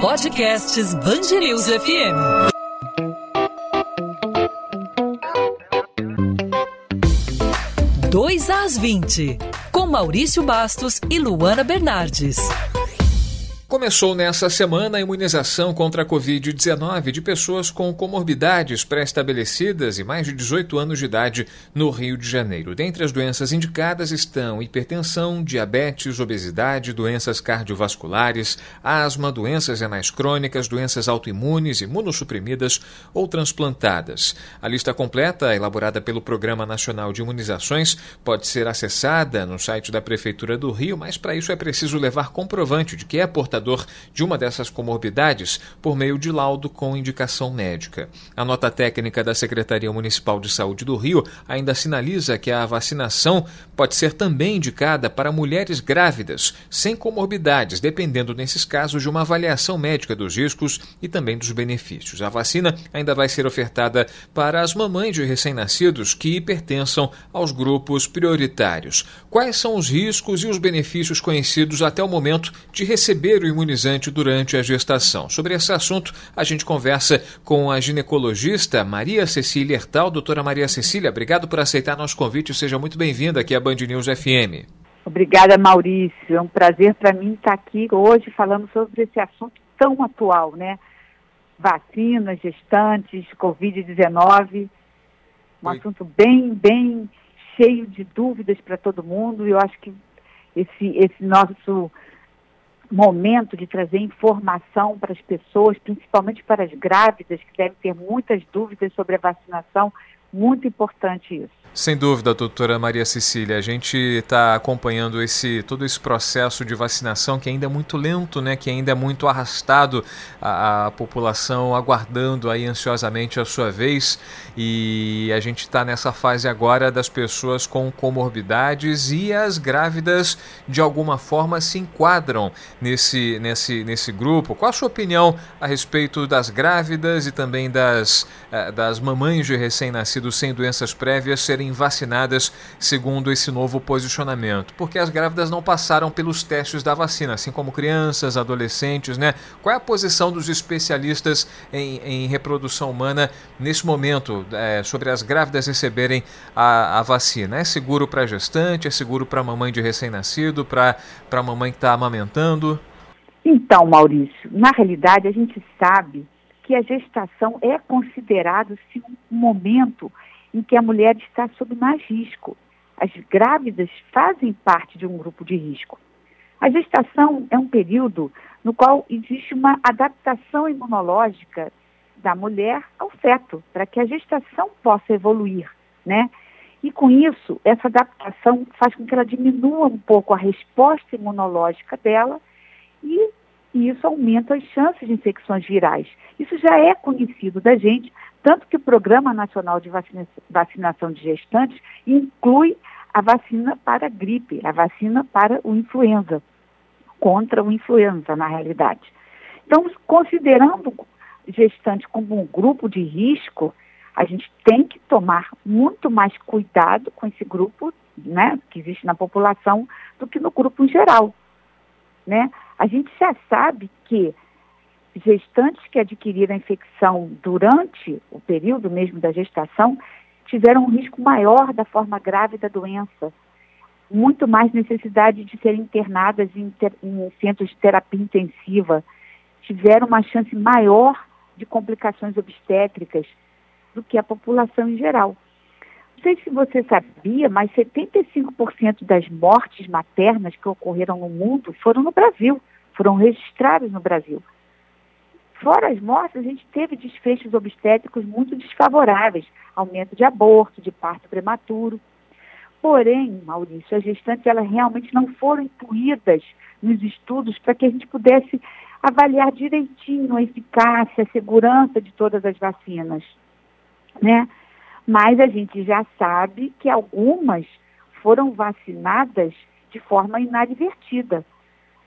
Podcasts Bangerils FM. Dois às 20, com Maurício Bastos e Luana Bernardes. Começou nessa semana a imunização contra a Covid-19 de pessoas com comorbidades pré-estabelecidas e mais de 18 anos de idade no Rio de Janeiro. Dentre as doenças indicadas estão hipertensão, diabetes, obesidade, doenças cardiovasculares, asma, doenças renais crônicas, doenças autoimunes, imunossuprimidas ou transplantadas. A lista completa, elaborada pelo Programa Nacional de Imunizações, pode ser acessada no site da Prefeitura do Rio, mas para isso é preciso levar comprovante de que é portador portador de uma dessas comorbidades por meio de laudo com indicação médica. A nota técnica da Secretaria Municipal de Saúde do Rio ainda sinaliza que a vacinação pode ser também indicada para mulheres grávidas sem comorbidades, dependendo nesses casos de uma avaliação médica dos riscos e também dos benefícios. A vacina ainda vai ser ofertada para as mamães de recém-nascidos que pertençam aos grupos prioritários. Quais são os riscos e os benefícios conhecidos até o momento de receber o imunizante durante a gestação. Sobre esse assunto, a gente conversa com a ginecologista Maria Cecília Hertal. Doutora Maria Cecília, obrigado por aceitar nosso convite. Seja muito bem-vinda aqui à Band News FM. Obrigada, Maurício. É um prazer para mim estar aqui hoje falando sobre esse assunto tão atual, né? Vacinas, gestantes, Covid-19. Um Oi. assunto bem, bem cheio de dúvidas para todo mundo. E eu acho que esse, esse nosso momento de trazer informação para as pessoas, principalmente para as grávidas, que devem ter muitas dúvidas sobre a vacinação. Muito importante isso. Sem dúvida, doutora Maria Cecília. A gente está acompanhando esse todo esse processo de vacinação que ainda é muito lento, né? que ainda é muito arrastado, a, a população aguardando aí ansiosamente a sua vez. E a gente está nessa fase agora das pessoas com comorbidades e as grávidas, de alguma forma, se enquadram nesse, nesse, nesse grupo. Qual a sua opinião a respeito das grávidas e também das, eh, das mamães de recém-nascidos sem doenças prévias serem serem vacinadas segundo esse novo posicionamento, porque as grávidas não passaram pelos testes da vacina, assim como crianças, adolescentes, né? Qual é a posição dos especialistas em, em reprodução humana nesse momento é, sobre as grávidas receberem a, a vacina? É seguro para gestante? É seguro para mamãe de recém-nascido? Para a mamãe que está amamentando? Então, Maurício, na realidade a gente sabe que a gestação é considerado sim, um momento em que a mulher está sob mais risco. As grávidas fazem parte de um grupo de risco. A gestação é um período no qual existe uma adaptação imunológica da mulher ao feto, para que a gestação possa evoluir, né? E com isso, essa adaptação faz com que ela diminua um pouco a resposta imunológica dela e, e isso aumenta as chances de infecções virais. Isso já é conhecido da gente tanto que o Programa Nacional de Vacina, Vacinação de Gestantes inclui a vacina para a gripe, a vacina para o influenza, contra o influenza, na realidade. Então, considerando gestante como um grupo de risco, a gente tem que tomar muito mais cuidado com esse grupo, né, que existe na população, do que no grupo em geral, né? A gente já sabe que gestantes que adquiriram a infecção durante o período mesmo da gestação tiveram um risco maior da forma grave da doença, muito mais necessidade de serem internadas em, ter, em centros de terapia intensiva, tiveram uma chance maior de complicações obstétricas do que a população em geral. Não sei se você sabia, mas 75% das mortes maternas que ocorreram no mundo foram no Brasil, foram registradas no Brasil. Fora as mortes, a gente teve desfechos obstétricos muito desfavoráveis, aumento de aborto, de parto prematuro. Porém, Maurício, as gestantes elas realmente não foram incluídas nos estudos para que a gente pudesse avaliar direitinho a eficácia, a segurança de todas as vacinas, né? Mas a gente já sabe que algumas foram vacinadas de forma inadvertida.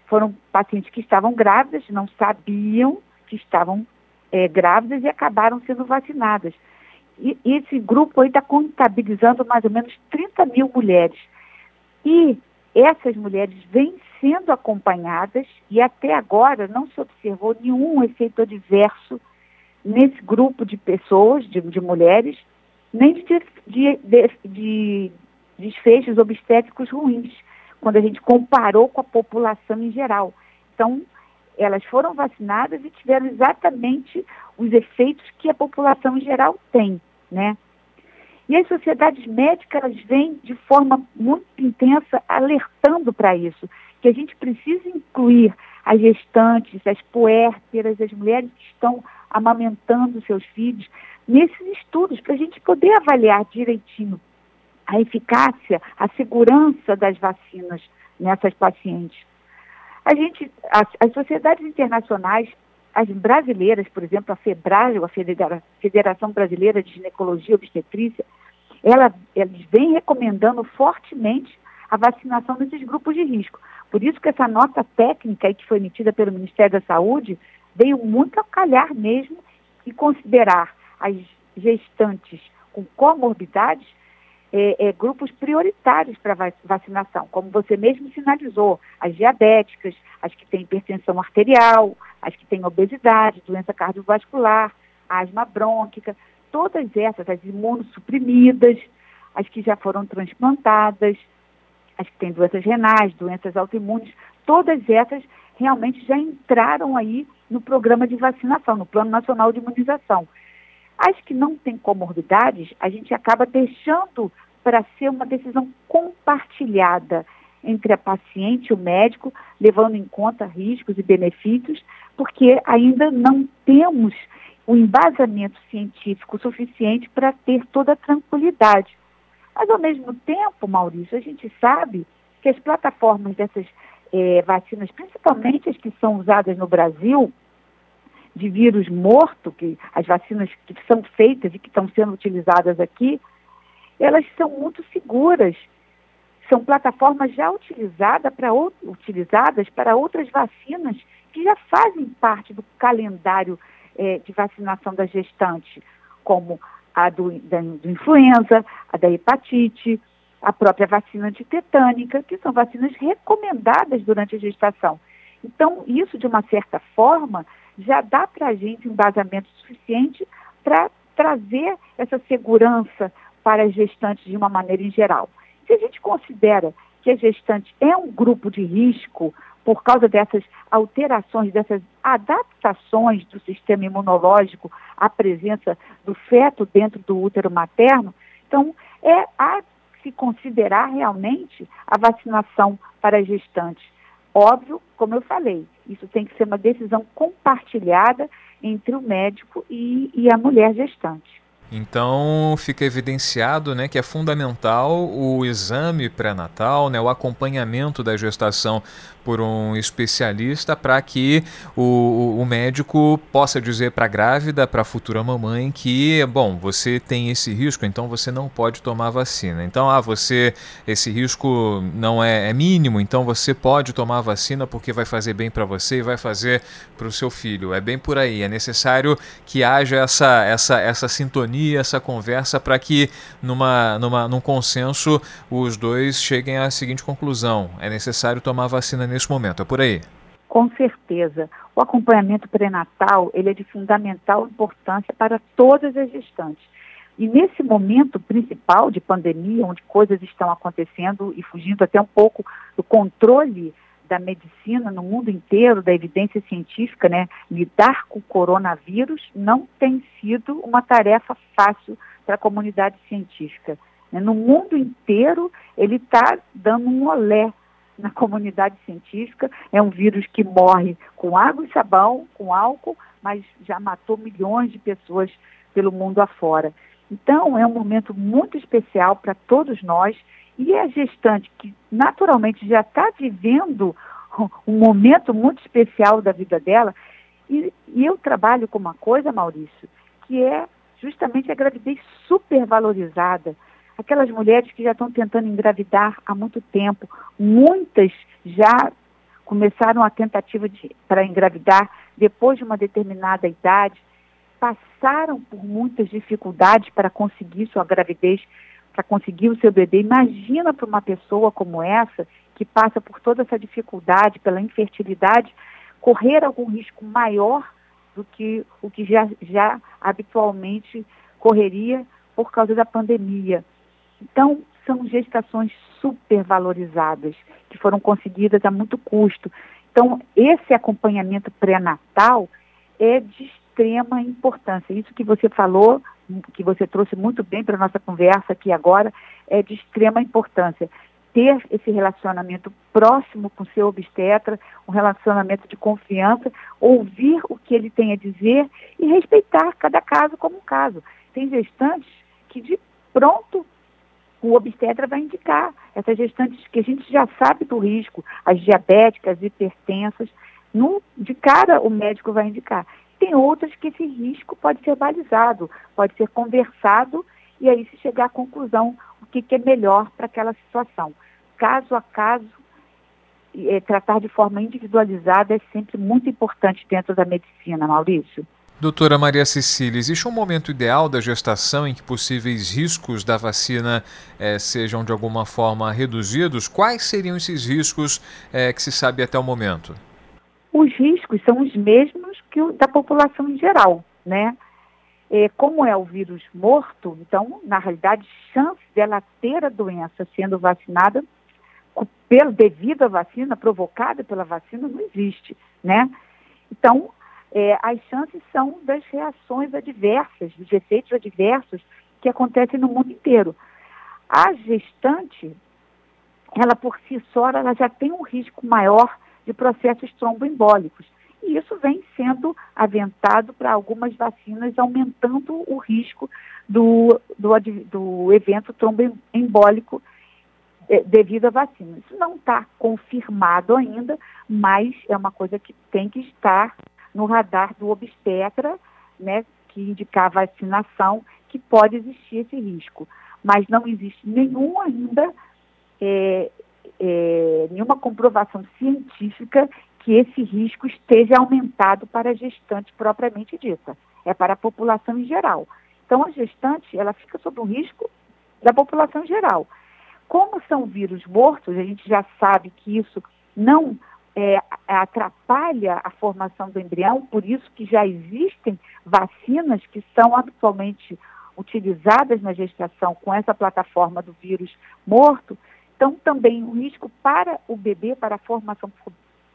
Foram pacientes que estavam grávidas, não sabiam que estavam é, grávidas e acabaram sendo vacinadas. E, esse grupo aí está contabilizando mais ou menos 30 mil mulheres. E essas mulheres vêm sendo acompanhadas e até agora não se observou nenhum efeito adverso nesse grupo de pessoas, de, de mulheres, nem de, de, de, desfechos obstétricos ruins, quando a gente comparou com a população em geral. Então, elas foram vacinadas e tiveram exatamente os efeitos que a população em geral tem, né? E as sociedades médicas elas vêm de forma muito intensa alertando para isso, que a gente precisa incluir as gestantes, as puérperas, as mulheres que estão amamentando seus filhos nesses estudos, para a gente poder avaliar direitinho a eficácia, a segurança das vacinas nessas pacientes. A gente, as, as sociedades internacionais, as brasileiras, por exemplo, a FEBRAGO, a Federação Brasileira de Ginecologia e Obstetrícia, ela, eles vêm recomendando fortemente a vacinação desses grupos de risco. Por isso que essa nota técnica que foi emitida pelo Ministério da Saúde veio muito a calhar mesmo e considerar as gestantes com comorbidades é, é, grupos prioritários para vacinação, como você mesmo sinalizou, as diabéticas, as que têm hipertensão arterial, as que têm obesidade, doença cardiovascular, asma brônquica, todas essas, as imunossuprimidas, as que já foram transplantadas, as que têm doenças renais, doenças autoimunes, todas essas realmente já entraram aí no programa de vacinação, no Plano Nacional de Imunização. As que não têm comorbidades, a gente acaba deixando para ser uma decisão compartilhada entre a paciente e o médico, levando em conta riscos e benefícios, porque ainda não temos o embasamento científico suficiente para ter toda a tranquilidade. Mas, ao mesmo tempo, Maurício, a gente sabe que as plataformas dessas é, vacinas, principalmente as que são usadas no Brasil, de vírus morto, que as vacinas que são feitas e que estão sendo utilizadas aqui, elas são muito seguras. São plataformas já utilizada para, utilizadas para outras vacinas que já fazem parte do calendário é, de vacinação da gestante, como a do, da, do influenza, a da hepatite, a própria vacina antitetânica, que são vacinas recomendadas durante a gestação. Então, isso, de uma certa forma, já dá para a gente um embasamento suficiente para trazer essa segurança para as gestantes de uma maneira em geral. Se a gente considera que a gestante é um grupo de risco por causa dessas alterações, dessas adaptações do sistema imunológico à presença do feto dentro do útero materno, então é a se considerar realmente a vacinação para as gestantes. Óbvio, como eu falei, isso tem que ser uma decisão compartilhada entre o médico e, e a mulher gestante. Então fica evidenciado né, que é fundamental o exame pré-natal, né, o acompanhamento da gestação por um especialista para que o, o, médico possa dizer para a grávida, para a futura mamãe, que, bom, você tem esse risco, então você não pode tomar vacina. Então, ah, você, esse risco não é, é mínimo, então você pode tomar vacina porque vai fazer bem para você e vai fazer para o seu filho. É bem por aí. É necessário que haja essa, essa, essa sintonia, essa conversa para que, numa, numa, num consenso, os dois cheguem à seguinte conclusão: é necessário tomar vacina nesse momento. É por aí. Com certeza. O acompanhamento pré-natal ele é de fundamental importância para todas as gestantes. E nesse momento principal de pandemia, onde coisas estão acontecendo e fugindo até um pouco do controle da medicina no mundo inteiro, da evidência científica, né, lidar com o coronavírus não tem sido uma tarefa fácil para a comunidade científica. No mundo inteiro, ele está dando um olé na comunidade científica. É um vírus que morre com água e sabão, com álcool, mas já matou milhões de pessoas pelo mundo afora. Então, é um momento muito especial para todos nós e a gestante que naturalmente já está vivendo um momento muito especial da vida dela. E, e eu trabalho com uma coisa, Maurício, que é justamente a gravidez supervalorizada. Aquelas mulheres que já estão tentando engravidar há muito tempo, muitas já começaram a tentativa para engravidar depois de uma determinada idade, passaram por muitas dificuldades para conseguir sua gravidez, para conseguir o seu bebê. Imagina para uma pessoa como essa, que passa por toda essa dificuldade, pela infertilidade, correr algum risco maior do que o que já, já habitualmente correria por causa da pandemia. Então, são gestações supervalorizadas, que foram conseguidas a muito custo. Então, esse acompanhamento pré-natal é de extrema importância. Isso que você falou, que você trouxe muito bem para a nossa conversa aqui agora, é de extrema importância. Ter esse relacionamento próximo com seu obstetra, um relacionamento de confiança, ouvir o que ele tem a dizer e respeitar cada caso como um caso. Tem gestantes que de pronto o obstetra vai indicar. Essas gestantes que a gente já sabe do risco, as diabéticas, hipertensas, no, de cara o médico vai indicar. Tem outras que esse risco pode ser balizado, pode ser conversado e aí se chegar à conclusão o que, que é melhor para aquela situação. Caso a caso, é, tratar de forma individualizada é sempre muito importante dentro da medicina, Maurício. Doutora Maria Cecília, existe um momento ideal da gestação em que possíveis riscos da vacina eh, sejam de alguma forma reduzidos? Quais seriam esses riscos eh, que se sabe até o momento? Os riscos são os mesmos que o da população em geral, né? É, como é o vírus morto, então, na realidade, chance dela ter a doença sendo vacinada, pelo, devido à vacina, provocada pela vacina, não existe, né? Então, é, as chances são das reações adversas, dos efeitos adversos que acontecem no mundo inteiro. A gestante, ela por si só, ela já tem um risco maior de processos tromboembólicos. E isso vem sendo aventado para algumas vacinas, aumentando o risco do, do, do evento tromboembólico é, devido à vacina. Isso não está confirmado ainda, mas é uma coisa que tem que estar no radar do obstetra, né, que indicar a vacinação, que pode existir esse risco. Mas não existe nenhum ainda, é, é, nenhuma comprovação científica que esse risco esteja aumentado para a gestante propriamente dita. É para a população em geral. Então, a gestante, ela fica sob o risco da população em geral. Como são vírus mortos, a gente já sabe que isso não é, atrapalha a formação do embrião, por isso que já existem vacinas que são habitualmente utilizadas na gestação com essa plataforma do vírus morto. Então, também o risco para o bebê, para a formação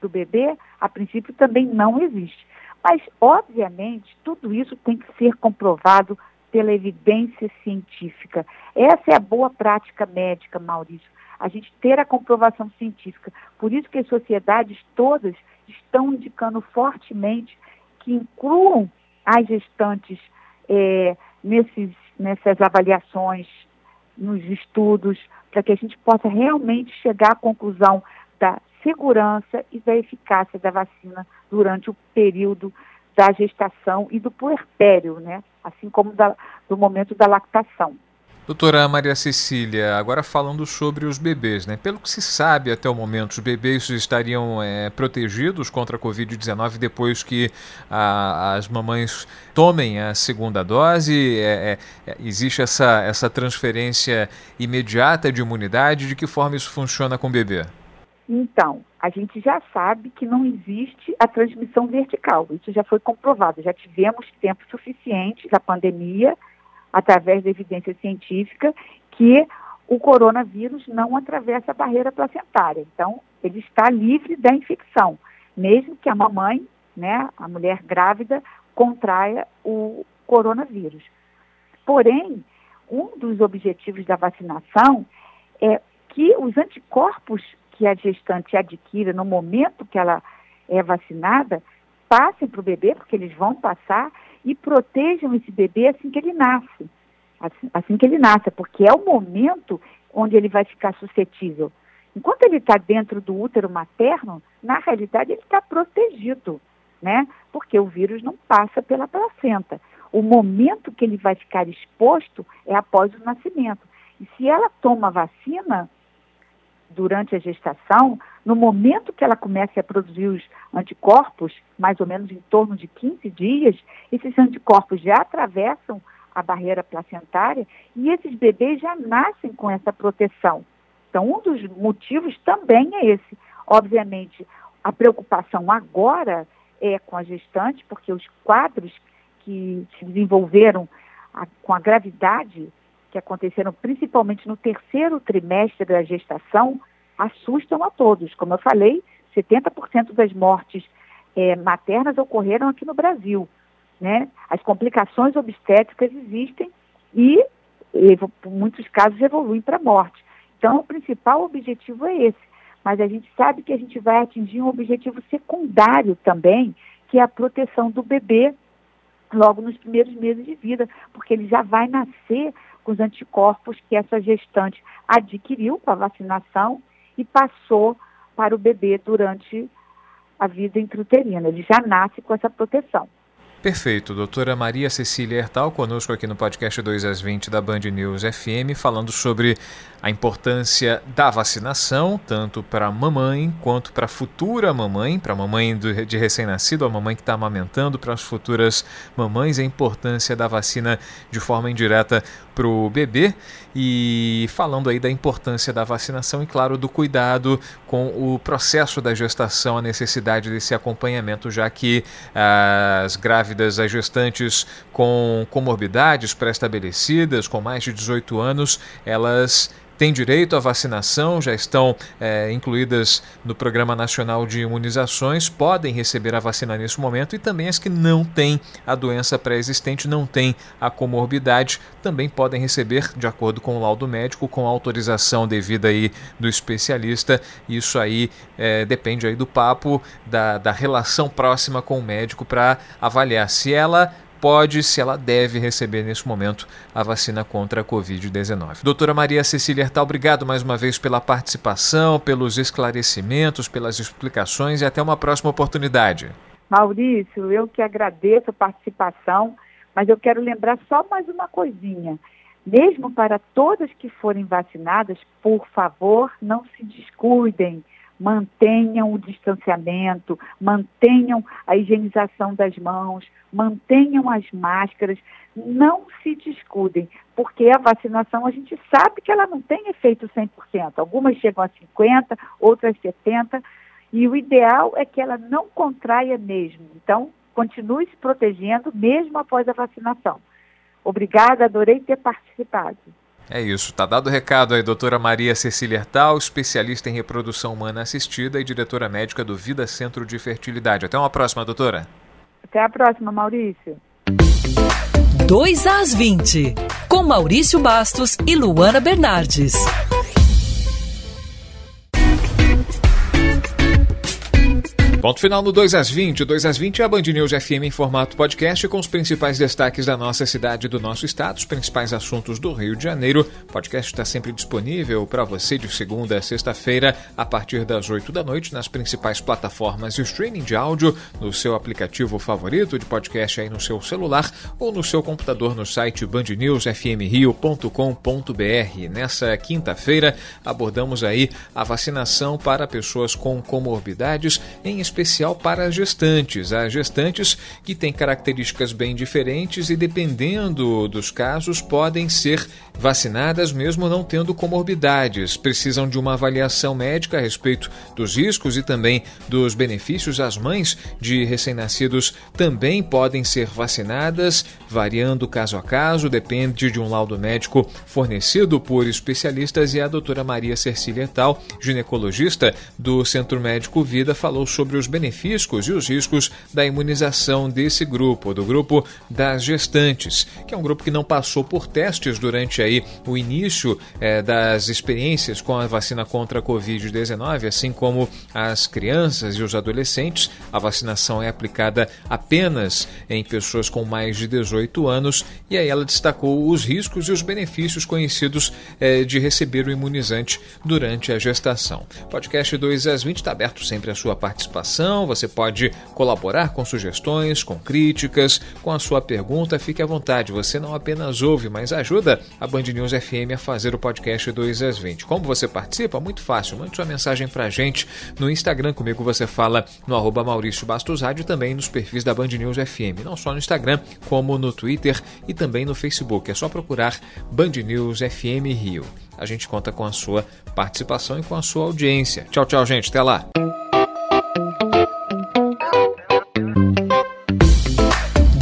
do bebê, a princípio também não existe. Mas, obviamente, tudo isso tem que ser comprovado pela evidência científica. Essa é a boa prática médica, Maurício a gente ter a comprovação científica. Por isso que as sociedades todas estão indicando fortemente que incluam as gestantes é, nesses, nessas avaliações, nos estudos, para que a gente possa realmente chegar à conclusão da segurança e da eficácia da vacina durante o período da gestação e do puerpério, né? assim como da, do momento da lactação. Doutora Maria Cecília, agora falando sobre os bebês, né? Pelo que se sabe até o momento, os bebês estariam é, protegidos contra a Covid-19 depois que a, as mamães tomem a segunda dose? É, é, é, existe essa, essa transferência imediata de imunidade? De que forma isso funciona com o bebê? Então, a gente já sabe que não existe a transmissão vertical. Isso já foi comprovado. Já tivemos tempo suficiente da pandemia através da evidência científica, que o coronavírus não atravessa a barreira placentária. Então, ele está livre da infecção, mesmo que a mamãe, né, a mulher grávida, contraia o coronavírus. Porém, um dos objetivos da vacinação é que os anticorpos que a gestante adquira no momento que ela é vacinada passem para o bebê, porque eles vão passar, e protejam esse bebê assim que ele nasce. Assim, assim que ele nasce, porque é o momento onde ele vai ficar suscetível. Enquanto ele está dentro do útero materno, na realidade ele está protegido, né? Porque o vírus não passa pela placenta. O momento que ele vai ficar exposto é após o nascimento. E se ela toma vacina durante a gestação, no momento que ela começa a produzir os anticorpos, mais ou menos em torno de 15 dias, esses anticorpos já atravessam a barreira placentária e esses bebês já nascem com essa proteção. Então, um dos motivos também é esse. Obviamente, a preocupação agora é com a gestante, porque os quadros que se desenvolveram a, com a gravidade que aconteceram principalmente no terceiro trimestre da gestação assustam a todos. Como eu falei, 70% das mortes é, maternas ocorreram aqui no Brasil. Né? As complicações obstétricas existem e, em muitos casos, evoluem para a morte. Então, o principal objetivo é esse. Mas a gente sabe que a gente vai atingir um objetivo secundário também, que é a proteção do bebê logo nos primeiros meses de vida, porque ele já vai nascer com os anticorpos que essa gestante adquiriu com a vacinação e passou para o bebê durante a vida intrauterina. Ele já nasce com essa proteção. Perfeito. Doutora Maria Cecília Hertal, conosco aqui no podcast 2 às 20 da Band News FM, falando sobre a importância da vacinação, tanto para a mamãe quanto para a futura mamãe, para a mamãe de recém-nascido, a mamãe que está amamentando, para as futuras mamães, a importância da vacina de forma indireta para o bebê e falando aí da importância da vacinação e, claro, do cuidado com o processo da gestação, a necessidade desse acompanhamento, já que as grávidas, as gestantes com comorbidades pré-estabelecidas, com mais de 18 anos, elas têm direito à vacinação, já estão é, incluídas no Programa Nacional de Imunizações, podem receber a vacina nesse momento e também as que não têm a doença pré-existente, não têm a comorbidade, também podem receber, de acordo com o laudo médico, com autorização devida aí do especialista. Isso aí é, depende aí do papo, da, da relação próxima com o médico para avaliar se ela pode, se ela deve receber nesse momento a vacina contra a Covid-19. Doutora Maria Cecília Hertal, obrigado mais uma vez pela participação, pelos esclarecimentos, pelas explicações e até uma próxima oportunidade. Maurício, eu que agradeço a participação, mas eu quero lembrar só mais uma coisinha. Mesmo para todas que forem vacinadas, por favor, não se descuidem mantenham o distanciamento, mantenham a higienização das mãos, mantenham as máscaras, não se descuidem, porque a vacinação a gente sabe que ela não tem efeito 100%. Algumas chegam a 50%, outras 70%, e o ideal é que ela não contraia mesmo. Então, continue se protegendo mesmo após a vacinação. Obrigada, adorei ter participado. É isso, tá dado o recado aí, doutora Maria Cecília Hertal, especialista em reprodução humana assistida e diretora médica do Vida Centro de Fertilidade. Até uma próxima, doutora. Até a próxima, Maurício. 2 às 20, com Maurício Bastos e Luana Bernardes. Ponto final no 2 às 20. 2 às 20 é a Band News FM em formato podcast com os principais destaques da nossa cidade e do nosso estado, os principais assuntos do Rio de Janeiro. O podcast está sempre disponível para você de segunda a sexta-feira, a partir das 8 da noite, nas principais plataformas de streaming de áudio, no seu aplicativo favorito de podcast aí no seu celular ou no seu computador no site bandnewsfmrio.com.br. Nessa quinta-feira, abordamos aí a vacinação para pessoas com comorbidades, em especial para gestantes. As gestantes que têm características bem diferentes e, dependendo dos casos, podem ser vacinadas mesmo não tendo comorbidades. Precisam de uma avaliação médica a respeito dos riscos e também dos benefícios. As mães de recém-nascidos também podem ser vacinadas, variando caso a caso, depende de um laudo médico fornecido por especialistas. E a doutora Maria Cercília Tal, ginecologista do Centro Médico Vida, falou sobre os benefícios e os riscos da imunização desse grupo, do grupo das gestantes, que é um grupo que não passou por testes durante aí o início é, das experiências com a vacina contra a Covid-19, assim como as crianças e os adolescentes. A vacinação é aplicada apenas em pessoas com mais de 18 anos e aí ela destacou os riscos e os benefícios conhecidos é, de receber o imunizante durante a gestação. Podcast 2 às 20 está aberto sempre a sua participação participação, você pode colaborar com sugestões, com críticas, com a sua pergunta. Fique à vontade, você não apenas ouve, mas ajuda a Band News FM a fazer o podcast 2 às 20. Como você participa? Muito fácil, mande sua mensagem pra gente no Instagram. Comigo você fala no arroba Maurício Bastos Rádio também nos perfis da Band News FM. Não só no Instagram, como no Twitter e também no Facebook. É só procurar Band News FM Rio. A gente conta com a sua participação e com a sua audiência. Tchau, tchau, gente. Até lá.